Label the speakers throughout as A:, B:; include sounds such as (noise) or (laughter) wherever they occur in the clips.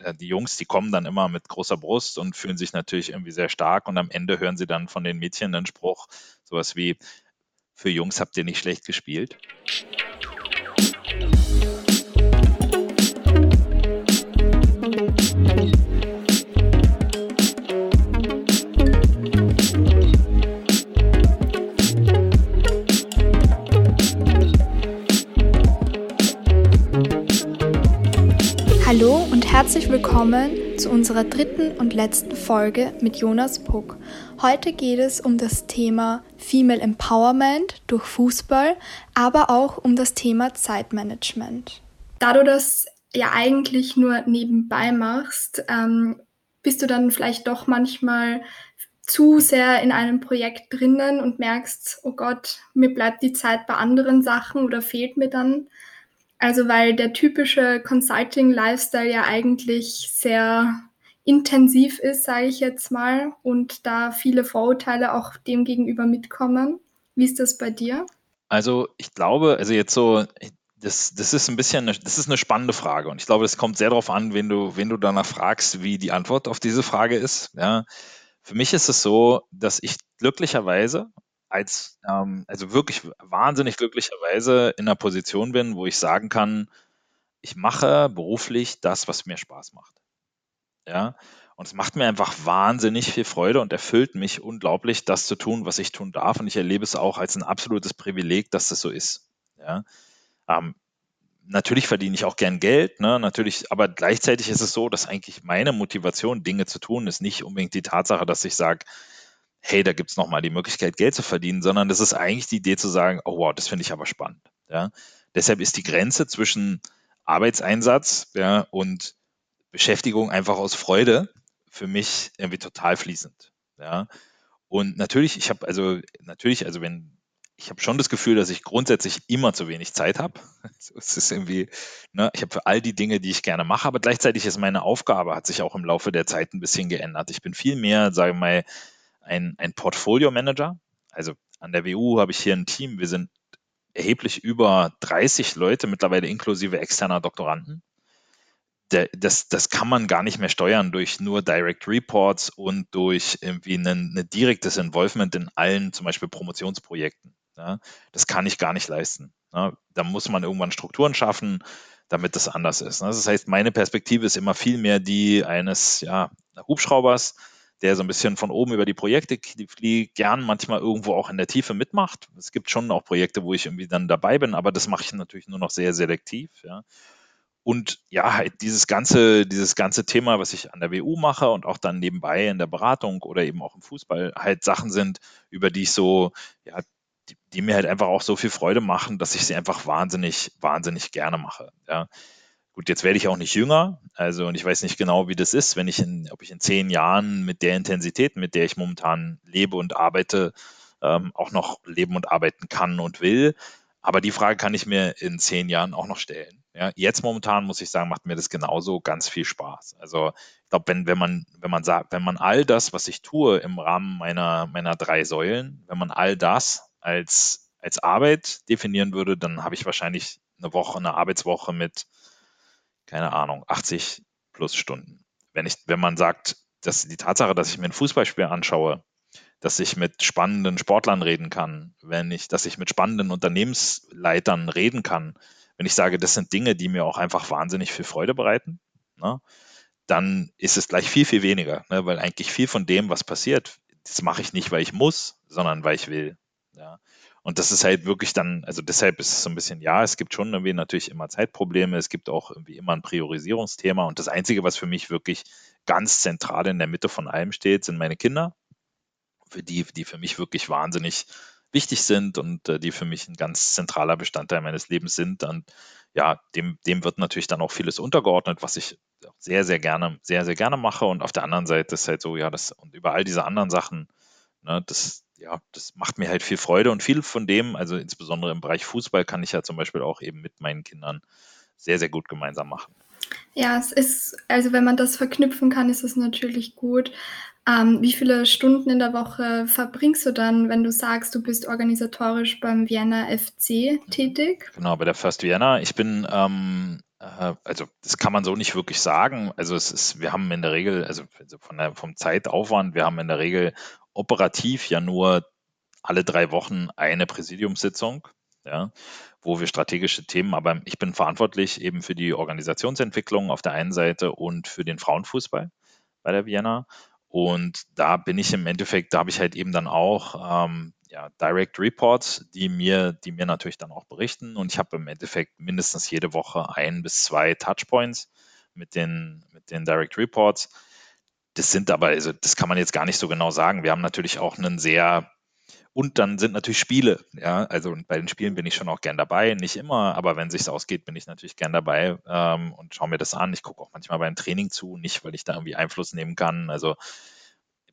A: äh, die Jungs, die kommen dann immer mit großer Brust und fühlen sich natürlich irgendwie sehr stark und am Ende hören sie dann von den Mädchen den Spruch, sowas wie, für Jungs habt ihr nicht schlecht gespielt.
B: Herzlich willkommen zu unserer dritten und letzten Folge mit Jonas Puck. Heute geht es um das Thema Female Empowerment durch Fußball, aber auch um das Thema Zeitmanagement. Da du das ja eigentlich nur nebenbei machst, ähm, bist du dann vielleicht doch manchmal zu sehr in einem Projekt drinnen und merkst, oh Gott, mir bleibt die Zeit bei anderen Sachen oder fehlt mir dann also weil der typische Consulting-Lifestyle ja eigentlich sehr intensiv ist, sage ich jetzt mal, und da viele Vorurteile auch dem gegenüber mitkommen. Wie ist das bei dir?
A: Also ich glaube, also jetzt so, das, das ist ein bisschen, eine, das ist eine spannende Frage und ich glaube, es kommt sehr darauf an, wenn du, wenn du danach fragst, wie die Antwort auf diese Frage ist. Ja. Für mich ist es so, dass ich glücklicherweise als, ähm, also wirklich wahnsinnig glücklicherweise in einer Position bin, wo ich sagen kann, ich mache beruflich das, was mir Spaß macht. Ja, und es macht mir einfach wahnsinnig viel Freude und erfüllt mich unglaublich, das zu tun, was ich tun darf. Und ich erlebe es auch als ein absolutes Privileg, dass das so ist. Ja, ähm, natürlich verdiene ich auch gern Geld, ne? natürlich, aber gleichzeitig ist es so, dass eigentlich meine Motivation, Dinge zu tun, ist nicht unbedingt die Tatsache, dass ich sage, hey, da gibt es nochmal die Möglichkeit, Geld zu verdienen, sondern das ist eigentlich die Idee zu sagen, oh wow, das finde ich aber spannend. Ja? Deshalb ist die Grenze zwischen Arbeitseinsatz ja, und Beschäftigung einfach aus Freude für mich irgendwie total fließend. Ja? Und natürlich, ich habe also natürlich, also wenn ich habe schon das Gefühl, dass ich grundsätzlich immer zu wenig Zeit habe. (laughs) es ist irgendwie, ne, ich habe für all die Dinge, die ich gerne mache, aber gleichzeitig ist meine Aufgabe, hat sich auch im Laufe der Zeit ein bisschen geändert. Ich bin viel mehr, sage mal, ein, ein Portfolio-Manager. Also an der WU habe ich hier ein Team. Wir sind erheblich über 30 Leute, mittlerweile inklusive externer Doktoranden. das, das kann man gar nicht mehr steuern durch nur Direct Reports und durch irgendwie ein, ein direktes Involvement in allen zum Beispiel Promotionsprojekten. Ja, das kann ich gar nicht leisten. Ja, da muss man irgendwann Strukturen schaffen, damit das anders ist. Das heißt, meine Perspektive ist immer viel mehr die eines ja, Hubschraubers, der so ein bisschen von oben über die Projekte fliegt, gern manchmal irgendwo auch in der Tiefe mitmacht. Es gibt schon auch Projekte, wo ich irgendwie dann dabei bin, aber das mache ich natürlich nur noch sehr selektiv, ja. Und ja, halt dieses ganze, dieses ganze Thema, was ich an der WU mache und auch dann nebenbei in der Beratung oder eben auch im Fußball halt Sachen sind, über die ich so, ja, die, die mir halt einfach auch so viel Freude machen, dass ich sie einfach wahnsinnig, wahnsinnig gerne mache. Ja. Gut, jetzt werde ich auch nicht jünger, also und ich weiß nicht genau, wie das ist, wenn ich in, ob ich in zehn Jahren mit der Intensität, mit der ich momentan lebe und arbeite, ähm, auch noch leben und arbeiten kann und will. Aber die Frage kann ich mir in zehn Jahren auch noch stellen. Ja, jetzt momentan muss ich sagen, macht mir das genauso ganz viel Spaß. Also ich glaube, wenn, wenn man, wenn man sagt, wenn man all das, was ich tue im Rahmen meiner, meiner drei Säulen, wenn man all das als, als Arbeit definieren würde, dann habe ich wahrscheinlich eine Woche, eine Arbeitswoche mit keine Ahnung, 80 plus Stunden. Wenn ich, wenn man sagt, dass die Tatsache, dass ich mir ein Fußballspiel anschaue, dass ich mit spannenden Sportlern reden kann, wenn ich, dass ich mit spannenden Unternehmensleitern reden kann, wenn ich sage, das sind Dinge, die mir auch einfach wahnsinnig viel Freude bereiten, ne, dann ist es gleich viel, viel weniger, ne, weil eigentlich viel von dem, was passiert, das mache ich nicht, weil ich muss, sondern weil ich will. Ja. Und das ist halt wirklich dann, also deshalb ist es so ein bisschen, ja, es gibt schon irgendwie natürlich immer Zeitprobleme, es gibt auch irgendwie immer ein Priorisierungsthema. Und das Einzige, was für mich wirklich ganz zentral in der Mitte von allem steht, sind meine Kinder, für die, die für mich wirklich wahnsinnig wichtig sind und äh, die für mich ein ganz zentraler Bestandteil meines Lebens sind. Und ja, dem, dem wird natürlich dann auch vieles untergeordnet, was ich sehr, sehr gerne, sehr, sehr gerne mache. Und auf der anderen Seite ist halt so, ja, das und über all diese anderen Sachen, ne, das, ja, das macht mir halt viel Freude und viel von dem, also insbesondere im Bereich Fußball, kann ich ja zum Beispiel auch eben mit meinen Kindern sehr, sehr gut gemeinsam machen.
B: Ja, es ist, also wenn man das verknüpfen kann, ist es natürlich gut. Ähm, wie viele Stunden in der Woche verbringst du dann, wenn du sagst, du bist organisatorisch beim Vienna FC tätig?
A: Genau, bei der First Vienna. Ich bin, ähm, Äh, also das kann man so nicht wirklich sagen. Also es ist, wir haben in der Regel, also, also von der, vom Zeitaufwand, wir haben in der Regel operativ ja nur alle drei Wochen eine Präsidiumssitzung, ja, wo wir strategische Themen, aber ich bin verantwortlich eben für die Organisationsentwicklung auf der einen Seite und für den Frauenfußball bei der Vienna. Und da bin ich im Endeffekt, da habe ich halt eben dann auch ähm, ja, Direct Reports, die mir, die mir natürlich dann auch berichten. Und ich habe im Endeffekt mindestens jede Woche ein bis zwei Touchpoints mit den, mit den Direct Reports. Das sind aber, also das kann man jetzt gar nicht so genau sagen. Wir haben natürlich auch einen sehr, und dann sind natürlich Spiele, ja, also bei den Spielen bin ich schon auch gern dabei, nicht immer, aber wenn sich's ausgeht, bin ich natürlich gern dabei ähm, und schaue mir das an. Ich gucke auch manchmal beim Training zu, nicht weil ich da irgendwie Einfluss nehmen kann. Also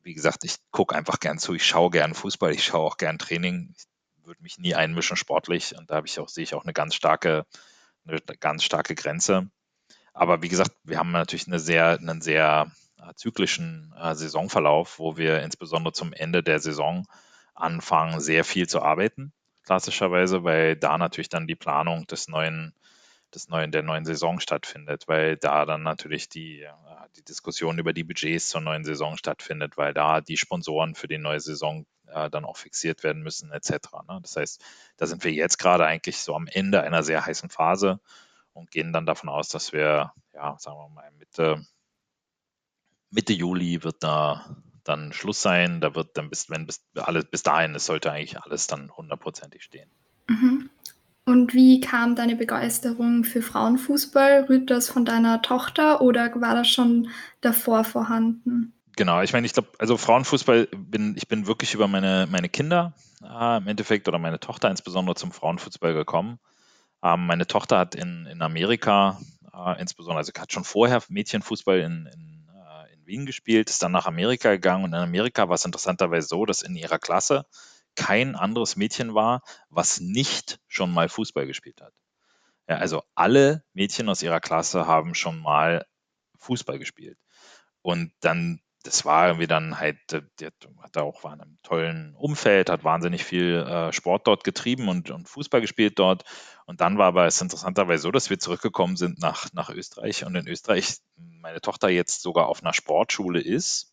A: wie gesagt, ich gucke einfach gern zu, ich schaue gern Fußball, ich schaue auch gern Training. Ich würde mich nie einmischen sportlich und da ich auch, sehe ich auch eine ganz starke, eine ganz starke Grenze. Aber wie gesagt, wir haben natürlich eine sehr, einen sehr äh, zyklischen äh, Saisonverlauf, wo wir insbesondere zum Ende der Saison anfangen, sehr viel zu arbeiten, klassischerweise, weil da natürlich dann die Planung des neuen des neuen, der neuen Saison stattfindet, weil da dann natürlich die, äh, die Diskussion über die Budgets zur neuen Saison stattfindet, weil da die Sponsoren für die neue Saison äh, dann auch fixiert werden müssen, etc. Ne? Das heißt, da sind wir jetzt gerade eigentlich so am Ende einer sehr heißen Phase und gehen dann davon aus, dass wir, ja, sagen wir mal, Mitte, Mitte Juli wird da dann Schluss sein. Da wird dann bis, wenn bis alles bis dahin, es sollte eigentlich alles dann hundertprozentig stehen.
B: Mhm. Und wie kam deine Begeisterung für Frauenfußball? Rührt das von deiner Tochter oder war das schon davor vorhanden?
A: Genau, ich meine, ich glaube, also Frauenfußball bin, ich bin wirklich über meine, meine Kinder äh, im Endeffekt oder meine Tochter insbesondere zum Frauenfußball gekommen. Ähm, meine Tochter hat in, in Amerika äh, insbesondere, also hat schon vorher Mädchenfußball in, in, äh, in Wien gespielt, ist dann nach Amerika gegangen und in Amerika war es interessanterweise so, dass in ihrer Klasse kein anderes Mädchen war, was nicht schon mal Fußball gespielt hat. Ja, also alle Mädchen aus ihrer Klasse haben schon mal Fußball gespielt. Und dann, das war irgendwie dann halt, äh, der hat da auch war in einem tollen Umfeld, hat wahnsinnig viel äh, Sport dort getrieben und, und Fußball gespielt dort. Und dann war aber es interessanterweise so, dass wir zurückgekommen sind nach, nach Österreich und in Österreich meine Tochter jetzt sogar auf einer Sportschule ist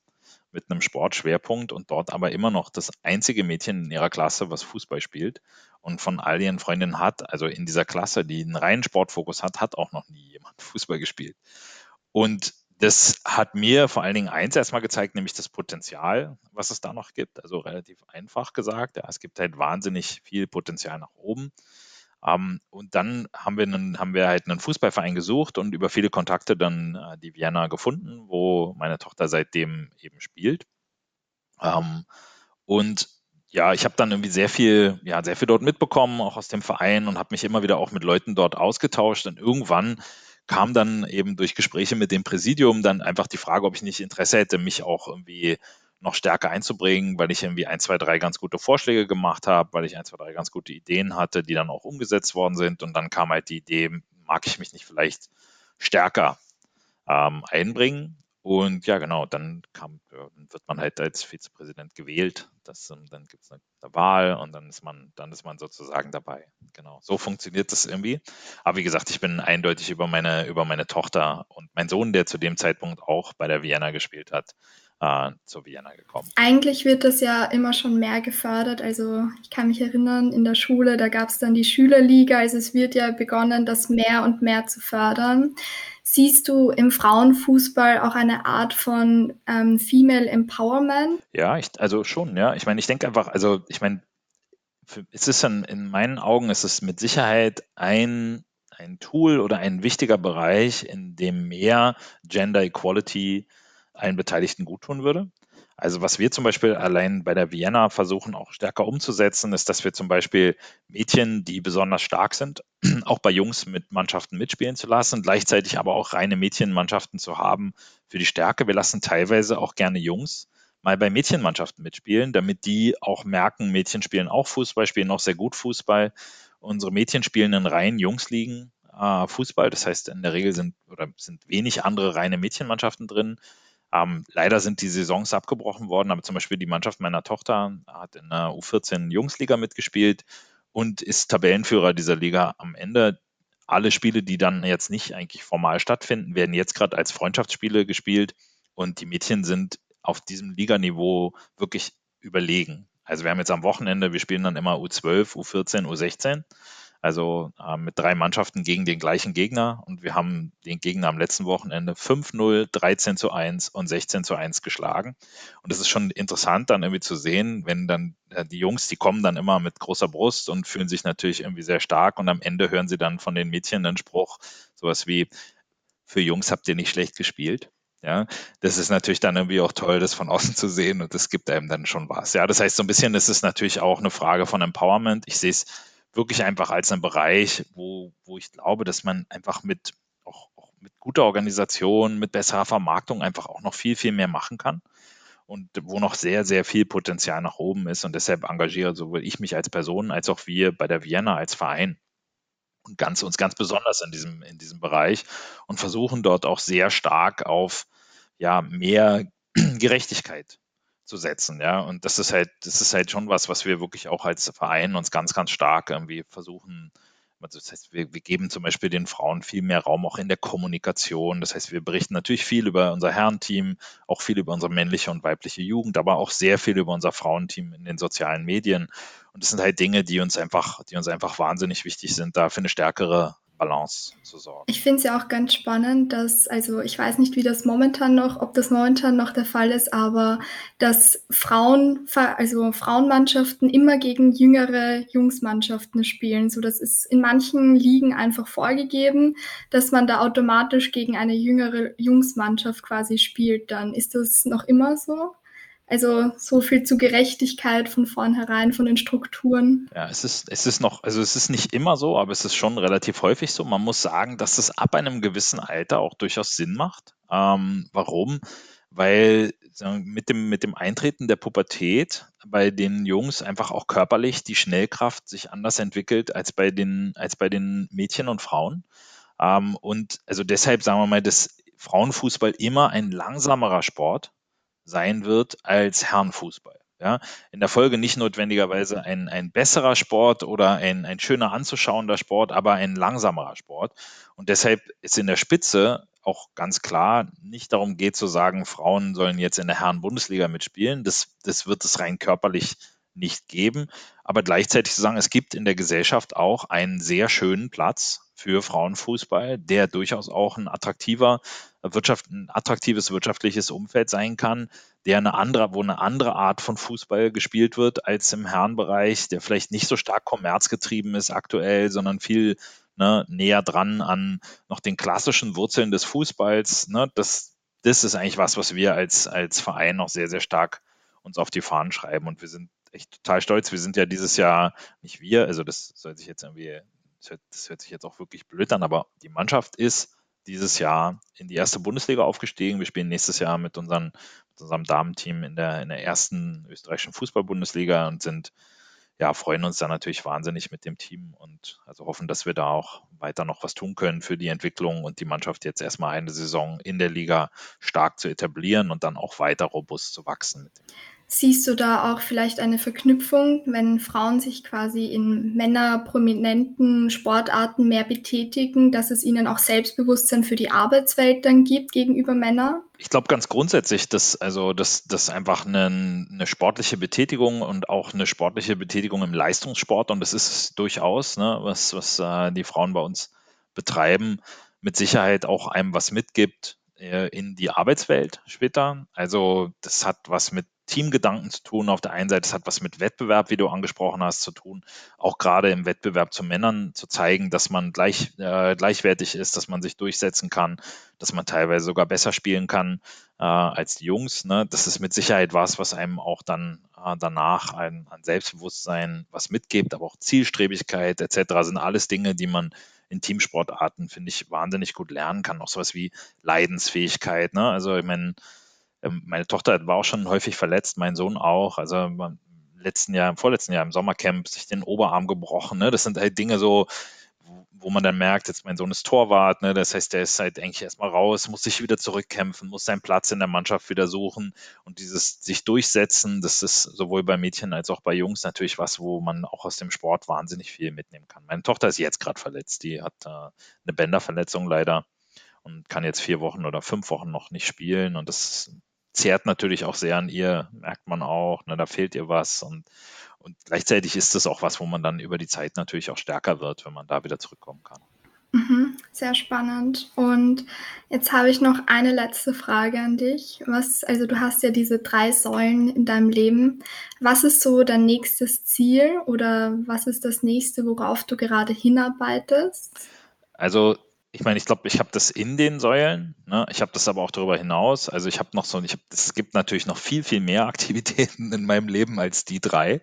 A: mit einem Sportschwerpunkt und dort aber immer noch das einzige Mädchen in ihrer Klasse, was Fußball spielt und von all ihren Freundinnen hat, also in dieser Klasse, die einen reinen Sportfokus hat, hat auch noch nie jemand Fußball gespielt. Und das hat mir vor allen Dingen eins erstmal gezeigt, nämlich das Potenzial, was es da noch gibt. Also relativ einfach gesagt. Ja, es gibt halt wahnsinnig viel Potenzial nach oben. Ähm, und dann haben wir, einen, haben wir halt einen Fußballverein gesucht und über viele Kontakte dann äh, die Vienna gefunden, wo meine Tochter seitdem eben spielt. Ähm, und ja, ich habe dann irgendwie sehr viel, ja, sehr viel dort mitbekommen, auch aus dem Verein und habe mich immer wieder auch mit Leuten dort ausgetauscht. Und irgendwann kam dann eben durch Gespräche mit dem Präsidium dann einfach die Frage, ob ich nicht Interesse hätte, mich auch irgendwie noch stärker einzubringen, weil ich irgendwie ein, zwei, drei ganz gute Vorschläge gemacht habe, weil ich ein, zwei, drei ganz gute Ideen hatte, die dann auch umgesetzt worden sind. Und dann kam halt die Idee, mag ich mich nicht vielleicht stärker ähm, einbringen? Und ja, genau, dann kam, wird man halt als Vizepräsident gewählt. Das, ähm, dann gibt es eine, eine, Wahl und dann ist man, dann ist man sozusagen dabei. Genau. So funktioniert das irgendwie. Aber wie gesagt, ich bin eindeutig über meine, über meine Tochter und mein Sohn, der zu dem Zeitpunkt auch bei der Vienna gespielt hat, äh, zur Vienna gekommen.
B: Eigentlich wird das ja immer schon mehr gefördert. Also ich kann mich erinnern, in der Schule, da gab es dann die Schülerliga. Also es wird ja begonnen, das mehr und mehr zu fördern. Siehst du im Frauenfußball auch eine Art von ähm, Female Empowerment?
A: Ja, ich, also schon, ja. Ich meine, ich denke einfach, also ich meine, es ist in, in meinen Augen, ist es mit Sicherheit ein, ein Tool oder ein wichtiger Bereich, in dem mehr Gender Equality allen Beteiligten guttun würde. Also was wir zum Beispiel allein bei der Vienna versuchen auch stärker umzusetzen, ist, dass wir zum Beispiel Mädchen, die besonders stark sind, (clears throat) auch bei Jungs mit Mannschaften mitspielen zu lassen, gleichzeitig aber auch reine Mädchenmannschaften zu haben für die Stärke. Wir lassen teilweise auch gerne Jungs mal bei Mädchenmannschaften mitspielen, damit die auch merken, Mädchen spielen auch Fußball, spielen auch sehr gut Fußball. Unsere Mädchen spielen in reinen Jungsligen äh, Fußball. Das heißt, in der Regel sind oder sind wenig andere reine Mädchenmannschaften drin. Ähm, leider sind die Saisons abgebrochen worden, aber zum Beispiel die Mannschaft meiner Tochter hat in der U14 Jungsliga mitgespielt und ist Tabellenführer dieser Liga am Ende. alle Spiele, die dann jetzt nicht eigentlich formal stattfinden, werden jetzt gerade als Freundschaftsspiele gespielt und die Mädchen sind auf diesem Liganiveau wirklich überlegen. Also wir haben jetzt am Wochenende, wir spielen dann immer U12, U14, U16 also äh, mit drei Mannschaften gegen den gleichen Gegner. Und wir haben den Gegner am letzten Wochenende 5-0, 13 zu 1 und 16 zu 1 geschlagen. Und es ist schon interessant, dann irgendwie zu sehen, wenn dann äh, die Jungs, die kommen dann immer mit großer Brust und fühlen sich natürlich irgendwie sehr stark. Und am Ende hören sie dann von den Mädchen den Spruch, sowas wie, für Jungs habt ihr nicht schlecht gespielt. Ja, das ist natürlich dann irgendwie auch toll, das von außen (laughs) zu sehen und das gibt einem dann schon was. Ja, das heißt, so ein bisschen ist es natürlich auch eine Frage von Empowerment. Ich sehe es wirklich einfach als ein Bereich, wo, wo ich glaube, dass man einfach mit auch, auch mit guter Organisation, mit besserer Vermarktung einfach auch noch viel, viel mehr machen kann und wo noch sehr, sehr viel Potenzial nach oben ist. Und deshalb engagiere sowohl ich mich als Person als auch wir bei der Vienna als Verein und ganz, uns ganz besonders in diesem, in diesem Bereich und versuchen dort auch sehr stark auf ja, mehr (clears throat) Gerechtigkeit zu setzen, ja. Und das ist halt, das ist halt schon was, was wir wirklich auch als Verein uns ganz, ganz stark irgendwie versuchen. Das heißt, wir, wir geben zum Beispiel den Frauen viel mehr Raum auch in der Kommunikation. Das heißt, wir berichten natürlich viel über unser Herrenteam, auch viel über unsere männliche und weibliche Jugend, aber auch sehr viel über unser Frauenteam in den sozialen Medien. Und das sind halt Dinge, die uns einfach, die uns einfach wahnsinnig wichtig sind, da für eine stärkere Balance zu sorgen.
B: Ich finde es ja auch ganz spannend, dass, also ich weiß nicht, wie das momentan noch, ob das momentan noch der Fall ist, aber dass Frauen, also Frauenmannschaften immer gegen jüngere Jungsmannschaften spielen. So, das ist in manchen Ligen einfach vorgegeben, dass man da automatisch gegen eine jüngere Jungsmannschaft quasi spielt. Dann ist das noch immer so? Also so viel zu Gerechtigkeit von vornherein, von den Strukturen.
A: Ja, es ist, es ist noch, also es ist nicht immer so, aber es ist schon relativ häufig so. Man muss sagen, dass es ab einem gewissen Alter auch durchaus Sinn macht. Ähm, warum? Weil mit dem, mit dem Eintreten der Pubertät bei den Jungs einfach auch körperlich die Schnellkraft sich anders entwickelt als bei den, als bei den Mädchen und Frauen. Ähm, und also deshalb sagen wir mal, dass Frauenfußball immer ein langsamerer Sport sein wird als Herrenfußball. Ja, in der Folge nicht notwendigerweise ein, ein besserer Sport oder ein, ein schöner anzuschauender Sport, aber ein langsamerer Sport. Und deshalb ist in der Spitze auch ganz klar nicht darum geht zu sagen, Frauen sollen jetzt in der Herren-Bundesliga mitspielen. Das, das wird es rein körperlich nicht geben. Aber gleichzeitig zu sagen, es gibt in der Gesellschaft auch einen sehr schönen Platz für Frauenfußball, der durchaus auch ein attraktiver Wirtschaft, ein attraktives wirtschaftliches Umfeld sein kann, der eine andere, wo eine andere Art von Fußball gespielt wird als im Herrenbereich, der vielleicht nicht so stark kommerzgetrieben ist aktuell, sondern viel ne, näher dran an noch den klassischen Wurzeln des Fußballs. Ne, das, das ist eigentlich was, was wir als, als Verein noch sehr, sehr stark uns auf die Fahnen schreiben. Und wir sind echt total stolz. Wir sind ja dieses Jahr, nicht wir, also das soll sich jetzt irgendwie, das hört, das hört sich jetzt auch wirklich blöd an, aber die Mannschaft ist dieses Jahr in die erste Bundesliga aufgestiegen. Wir spielen nächstes Jahr mit, unseren, mit unserem Damenteam in der, in der ersten österreichischen Fußball-Bundesliga und sind, ja, freuen uns da natürlich wahnsinnig mit dem Team und also hoffen, dass wir da auch weiter noch was tun können für die Entwicklung und die Mannschaft jetzt erstmal eine Saison in der Liga stark zu etablieren und dann auch weiter robust zu wachsen.
B: Siehst du da auch vielleicht eine Verknüpfung, wenn Frauen sich quasi in männerprominenten Sportarten mehr betätigen, dass es ihnen auch Selbstbewusstsein für die Arbeitswelt dann gibt gegenüber Männern?
A: Ich glaube ganz grundsätzlich, dass also dass, dass einfach eine, eine, sportliche Betätigung und auch eine sportliche Betätigung im Leistungssport und das ist es durchaus, ne, was, was äh, die Frauen bei uns betreiben, mit Sicherheit auch einem was mitgibt äh, in die Arbeitswelt später. Also das hat was mit Teamgedanken zu tun. Auf der einen Seite, es hat was mit Wettbewerb, wie du angesprochen hast, zu tun. Auch gerade im Wettbewerb zu Männern zu zeigen, dass man gleich, äh, gleichwertig ist, dass man sich durchsetzen kann, dass man teilweise sogar besser spielen kann äh, als die Jungs. Ne? Das ist mit Sicherheit was, was einem auch dann äh, danach ein, ein Selbstbewusstsein was mitgibt, aber auch Zielstrebigkeit etc. sind alles Dinge, die man in Teamsportarten, finde ich, wahnsinnig gut lernen kann. Auch sowas wie Leidensfähigkeit. Ne? Also ich meine, meine Tochter war auch schon häufig verletzt, mein Sohn auch. Also im letzten Jahr, im vorletzten Jahr im Sommercamp sich den Oberarm gebrochen. Ne? Das sind halt Dinge so, wo man dann merkt, jetzt mein Sohn ist Torwart, ne, das heißt, der ist halt eigentlich erstmal raus, muss sich wieder zurückkämpfen, muss seinen Platz in der Mannschaft wieder suchen und dieses sich durchsetzen, das ist sowohl bei Mädchen als auch bei Jungs natürlich was, wo man auch aus dem Sport wahnsinnig viel mitnehmen kann. Meine Tochter ist jetzt gerade verletzt, die hat äh, eine Bänderverletzung leider und kann jetzt vier Wochen oder fünf Wochen noch nicht spielen und das zehrt natürlich auch sehr an ihr, merkt man auch, ne, da fehlt ihr was und und gleichzeitig ist das auch was, wo man dann über die Zeit natürlich auch stärker wird, wenn man da wieder zurückkommen kann.
B: Mhm, sehr spannend. Und jetzt habe ich noch eine letzte Frage an dich. Was, also du hast ja diese drei Säulen in deinem Leben. Was ist so dein nächstes Ziel oder was ist das nächste, worauf du gerade hinarbeitest?
A: Also ich meine, ich glaube, ich habe das in den Säulen. Ne? Ich habe das aber auch darüber hinaus. Also ich habe noch so, ich hab, es gibt natürlich noch viel, viel mehr (laughs) Aktivitäten in meinem Leben als die drei.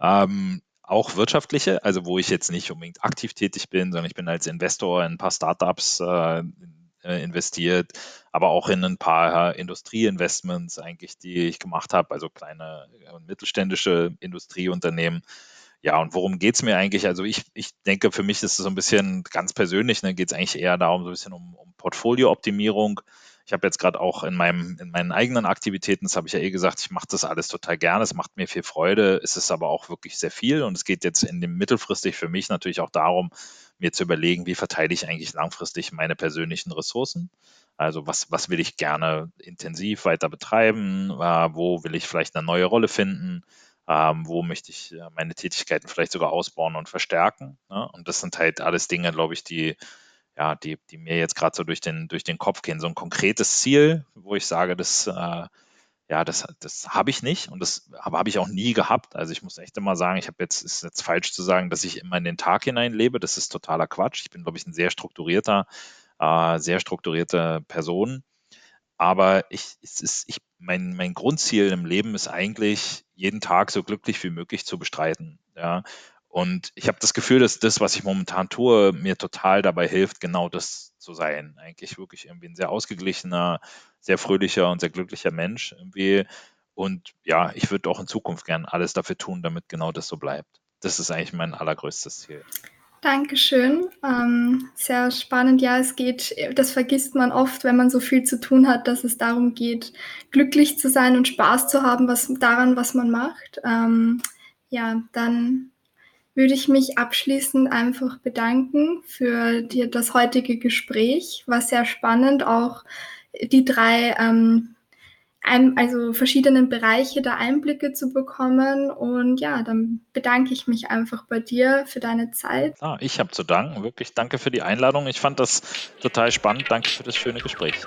A: Ähm, auch wirtschaftliche, also wo ich jetzt nicht unbedingt aktiv tätig bin, sondern ich bin als Investor in ein paar Startups äh, investiert, aber auch in ein paar Industrieinvestments eigentlich, die ich gemacht habe, also kleine und mittelständische Industrieunternehmen. Ja, und worum geht's mir eigentlich? Also ich, ich denke, für mich ist es so ein bisschen ganz persönlich, ne, geht es eigentlich eher darum, so ein bisschen um, um Portfoliooptimierung. Ich habe jetzt gerade auch in, meinem, in meinen eigenen Aktivitäten, das habe ich ja eh gesagt, ich mache das alles total gerne, es macht mir viel Freude, es ist aber auch wirklich sehr viel und es geht jetzt in dem mittelfristig für mich natürlich auch darum, mir zu überlegen, wie verteile ich eigentlich langfristig meine persönlichen Ressourcen. Also was, was will ich gerne intensiv weiter betreiben, äh, wo will ich vielleicht eine neue Rolle finden, ähm, wo möchte ich äh, meine Tätigkeiten vielleicht sogar ausbauen und verstärken. Ne? Und das sind halt alles Dinge, glaube ich, die ja, die, die mir jetzt gerade so durch den, durch den Kopf gehen. So ein konkretes Ziel, wo ich sage, das, äh, ja, das, das habe ich nicht und das habe hab ich auch nie gehabt. Also ich muss echt immer sagen, ich habe jetzt, ist jetzt falsch zu sagen, dass ich immer in den Tag hinein lebe. Das ist totaler Quatsch. Ich bin, glaube ich, ein sehr strukturierter, äh, sehr strukturierte Person. Aber ich, es ist, ich, mein, mein Grundziel im Leben ist eigentlich, jeden Tag so glücklich wie möglich zu bestreiten. Ja. Und ich habe das Gefühl, dass das, was ich momentan tue, mir total dabei hilft, genau das zu sein. Eigentlich wirklich irgendwie ein sehr ausgeglichener, sehr fröhlicher und sehr glücklicher Mensch irgendwie. Und ja, ich würde auch in Zukunft gern alles dafür tun, damit genau das so bleibt. Das ist eigentlich mein allergrößtes Ziel.
B: Dankeschön. Ähm, sehr spannend. Ja, es geht, das vergisst man oft, wenn man so viel zu tun hat, dass es darum geht, glücklich zu sein und Spaß zu haben, was daran, was man macht. Ähm, ja, dann würde ich mich abschließend einfach bedanken für die, das heutige Gespräch. War sehr spannend, auch die drei, ähm, ein, also verschiedenen Bereiche der Einblicke zu bekommen. Und ja, dann bedanke ich mich einfach bei dir für deine Zeit.
A: Ah, ich habe zu danken. Wirklich danke für die Einladung. Ich fand das total spannend. Danke für das schöne Gespräch.